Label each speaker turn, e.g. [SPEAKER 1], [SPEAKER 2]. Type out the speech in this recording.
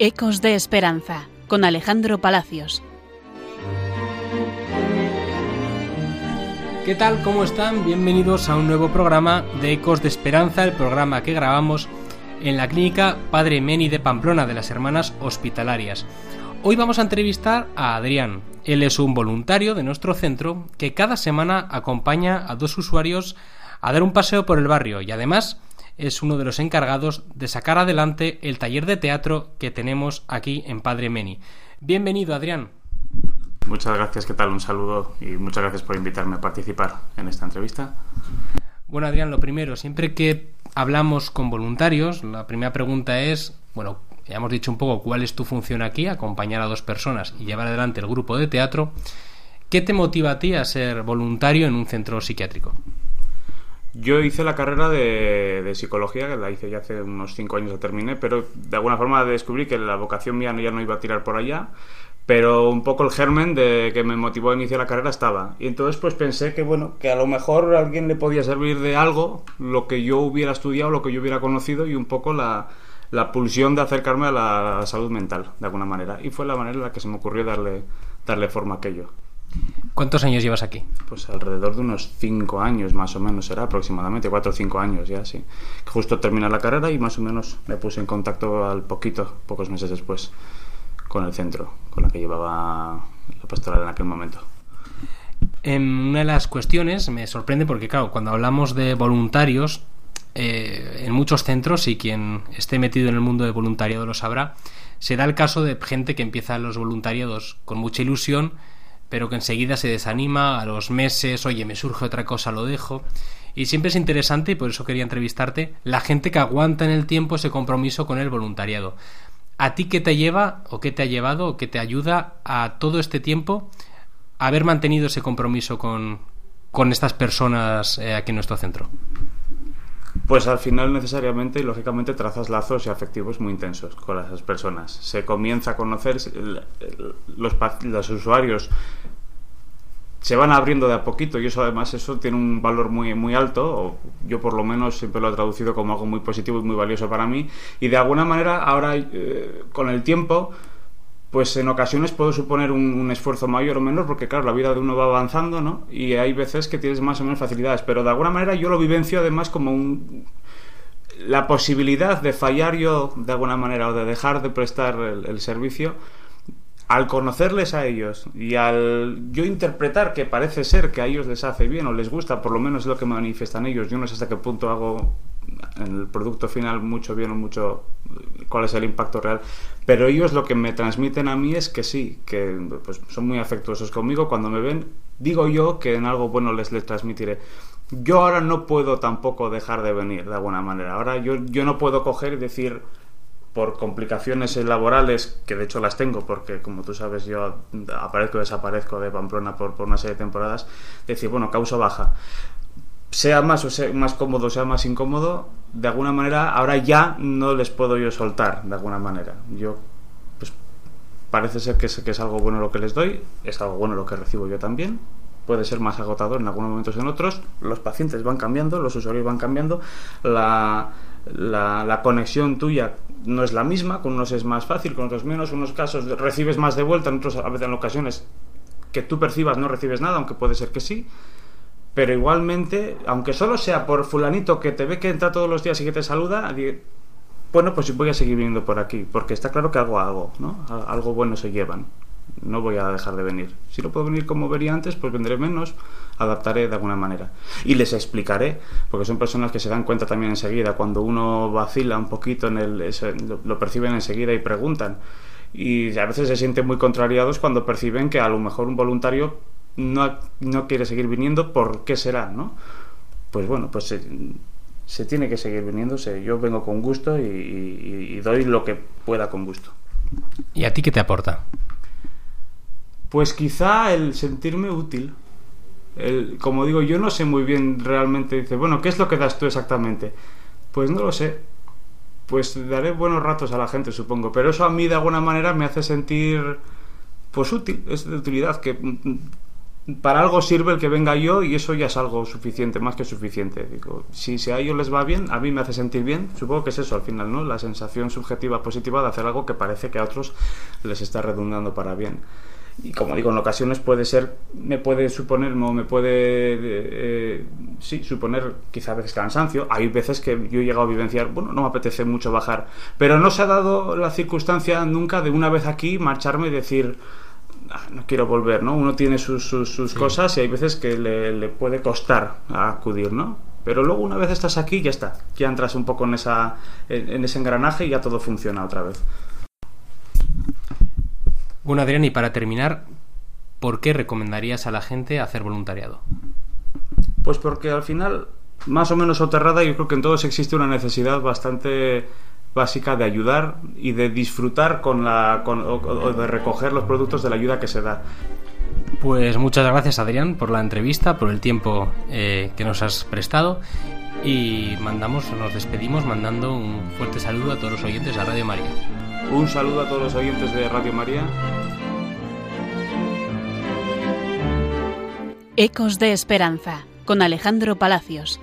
[SPEAKER 1] Ecos de Esperanza con Alejandro Palacios.
[SPEAKER 2] ¿Qué tal? ¿Cómo están? Bienvenidos a un nuevo programa de Ecos de Esperanza, el programa que grabamos en la clínica Padre Meni de Pamplona de las Hermanas Hospitalarias. Hoy vamos a entrevistar a Adrián. Él es un voluntario de nuestro centro que cada semana acompaña a dos usuarios a dar un paseo por el barrio y además es uno de los encargados de sacar adelante el taller de teatro que tenemos aquí en Padre Meni. Bienvenido, Adrián.
[SPEAKER 3] Muchas gracias, ¿qué tal? Un saludo y muchas gracias por invitarme a participar en esta entrevista.
[SPEAKER 2] Bueno, Adrián, lo primero, siempre que hablamos con voluntarios, la primera pregunta es, bueno, ya hemos dicho un poco cuál es tu función aquí, acompañar a dos personas y llevar adelante el grupo de teatro. ¿Qué te motiva a ti a ser voluntario en un centro psiquiátrico?
[SPEAKER 3] Yo hice la carrera de, psicología, que la hice ya hace unos cinco años la terminé, pero de alguna forma descubrí que la vocación mía ya no iba a tirar por allá, pero un poco el germen de que me motivó a iniciar la carrera estaba. Y entonces pues pensé que bueno, que a lo mejor a alguien le podía servir de algo lo que yo hubiera estudiado, lo que yo hubiera conocido y un poco la, la pulsión de acercarme a la, salud mental, de alguna manera. Y fue la manera en la que se me ocurrió darle, darle forma a aquello.
[SPEAKER 2] ¿Cuántos años llevas aquí?
[SPEAKER 3] Pues alrededor de unos cinco años más o menos será aproximadamente, cuatro o cinco años ya, sí. Justo terminé la carrera y más o menos me puse en contacto al poquito, pocos meses después, con el centro, con la que llevaba la pastoral en aquel momento.
[SPEAKER 2] En una de las cuestiones me sorprende porque, claro, cuando hablamos de voluntarios, eh, en muchos centros, y quien esté metido en el mundo de voluntariado lo sabrá, se da el caso de gente que empieza los voluntariados con mucha ilusión, pero que enseguida se desanima a los meses, oye, me surge otra cosa, lo dejo. Y siempre es interesante, y por eso quería entrevistarte, la gente que aguanta en el tiempo ese compromiso con el voluntariado. ¿A ti qué te lleva, o qué te ha llevado, o qué te ayuda a todo este tiempo haber mantenido ese compromiso con, con estas personas eh, aquí en nuestro centro?
[SPEAKER 3] Pues al final necesariamente y lógicamente trazas lazos y afectivos muy intensos con esas personas. Se comienza a conocer los, usuarios se van abriendo de a poquito y eso además eso tiene un valor muy muy alto o yo por lo menos siempre lo he traducido como algo muy positivo y muy valioso para mí y de alguna manera ahora eh, con el tiempo pues en ocasiones puede suponer un, esfuerzo mayor o menor, porque claro, la vida de uno va avanzando, ¿no? Y hay veces que tienes más o menos facilidades, pero de alguna manera yo lo vivencio además como un, la posibilidad de fallar yo de alguna manera o de dejar de prestar el, servicio al conocerles a ellos y al yo interpretar que parece ser que a ellos les hace bien o les gusta, por lo menos es lo que manifiestan ellos, yo no sé hasta qué punto hago en el producto final mucho bien o mucho cuál es el impacto real, pero ellos lo que me transmiten a mí es que sí, que pues, son muy afectuosos conmigo, cuando me ven, digo yo que en algo bueno les, les transmitiré. Yo ahora no puedo tampoco dejar de venir de alguna manera, ahora yo, yo no puedo coger y decir por complicaciones laborales, que de hecho las tengo, porque como tú sabes yo aparezco y desaparezco de Pamplona por, por una serie de temporadas, decir, bueno, causa baja sea más o sea más cómodo, sea más incómodo, de alguna manera ahora ya no les puedo yo soltar, de alguna manera. Yo, pues parece ser que es, que es algo bueno lo que les doy, es algo bueno lo que recibo yo también. Puede ser más agotador en algunos momentos en otros. Los pacientes van cambiando, los usuarios van cambiando, la, la, la conexión tuya no es la misma, con unos es más fácil, con otros menos, en unos casos recibes más de vuelta, en otros a veces en ocasiones que tú percibas no recibes nada, aunque puede ser que sí pero igualmente, aunque solo sea por fulanito que te ve que entra todos los días y que te saluda, bueno, pues voy a seguir viniendo por aquí, porque está claro que algo hago, ¿no? Algo bueno se llevan. No voy a dejar de venir. Si no puedo venir como vería antes, pues vendré menos, adaptaré de alguna manera. Y les explicaré, porque son personas que se dan cuenta también enseguida, cuando uno vacila un poquito en el... lo perciben enseguida y preguntan. Y a veces se sienten muy contrariados cuando perciben que a lo mejor un voluntario no, no quiere seguir viniendo, ¿por qué será? ¿no? Pues bueno, pues se, tiene que seguir viniéndose. Yo vengo con gusto y, doy lo que pueda con gusto.
[SPEAKER 2] ¿Y a ti qué te aporta?
[SPEAKER 3] Pues quizá el sentirme útil. El, como digo, yo no sé muy bien realmente. Dice, bueno, ¿qué es lo que das tú exactamente? Pues no lo sé. Pues daré buenos ratos a la gente, supongo. Pero eso a mí de alguna manera me hace sentir, pues útil, es de utilidad, que para algo sirve el que venga yo y eso ya es algo suficiente, más que suficiente. Digo, si, si a ellos les va bien, a mí me hace sentir bien, supongo que es eso al final, ¿no? La sensación subjetiva positiva de hacer algo que parece que a otros les está redundando para bien. Y como digo, en ocasiones puede ser, me puede suponer, no me puede, eh, sí, suponer quizá a veces cansancio. Hay veces que yo he llegado a vivenciar, bueno, no me apetece mucho bajar, pero no se ha dado la circunstancia nunca de una vez aquí marcharme y decir, no quiero volver, ¿no? Uno tiene sus, sus, sus cosas y hay veces que le, le, puede costar acudir, ¿no? Pero luego una vez estás aquí, ya está. Ya entras un poco en, esa, en, en ese engranaje y ya todo funciona otra vez.
[SPEAKER 2] Bueno, Adrián, y para terminar, ¿por qué recomendarías a la gente hacer voluntariado?
[SPEAKER 3] Pues porque al final, más o menos soterrada, yo creo que en todos existe una necesidad bastante básica de ayudar y de disfrutar con la con, o, o de recoger los productos de la ayuda que se da.
[SPEAKER 2] Pues muchas gracias Adrián por la entrevista, por el tiempo eh, que nos has prestado y mandamos, nos despedimos mandando un fuerte saludo a todos los oyentes de Radio María.
[SPEAKER 3] Un saludo a todos los oyentes de Radio María.
[SPEAKER 1] Ecos de Esperanza con Alejandro Palacios.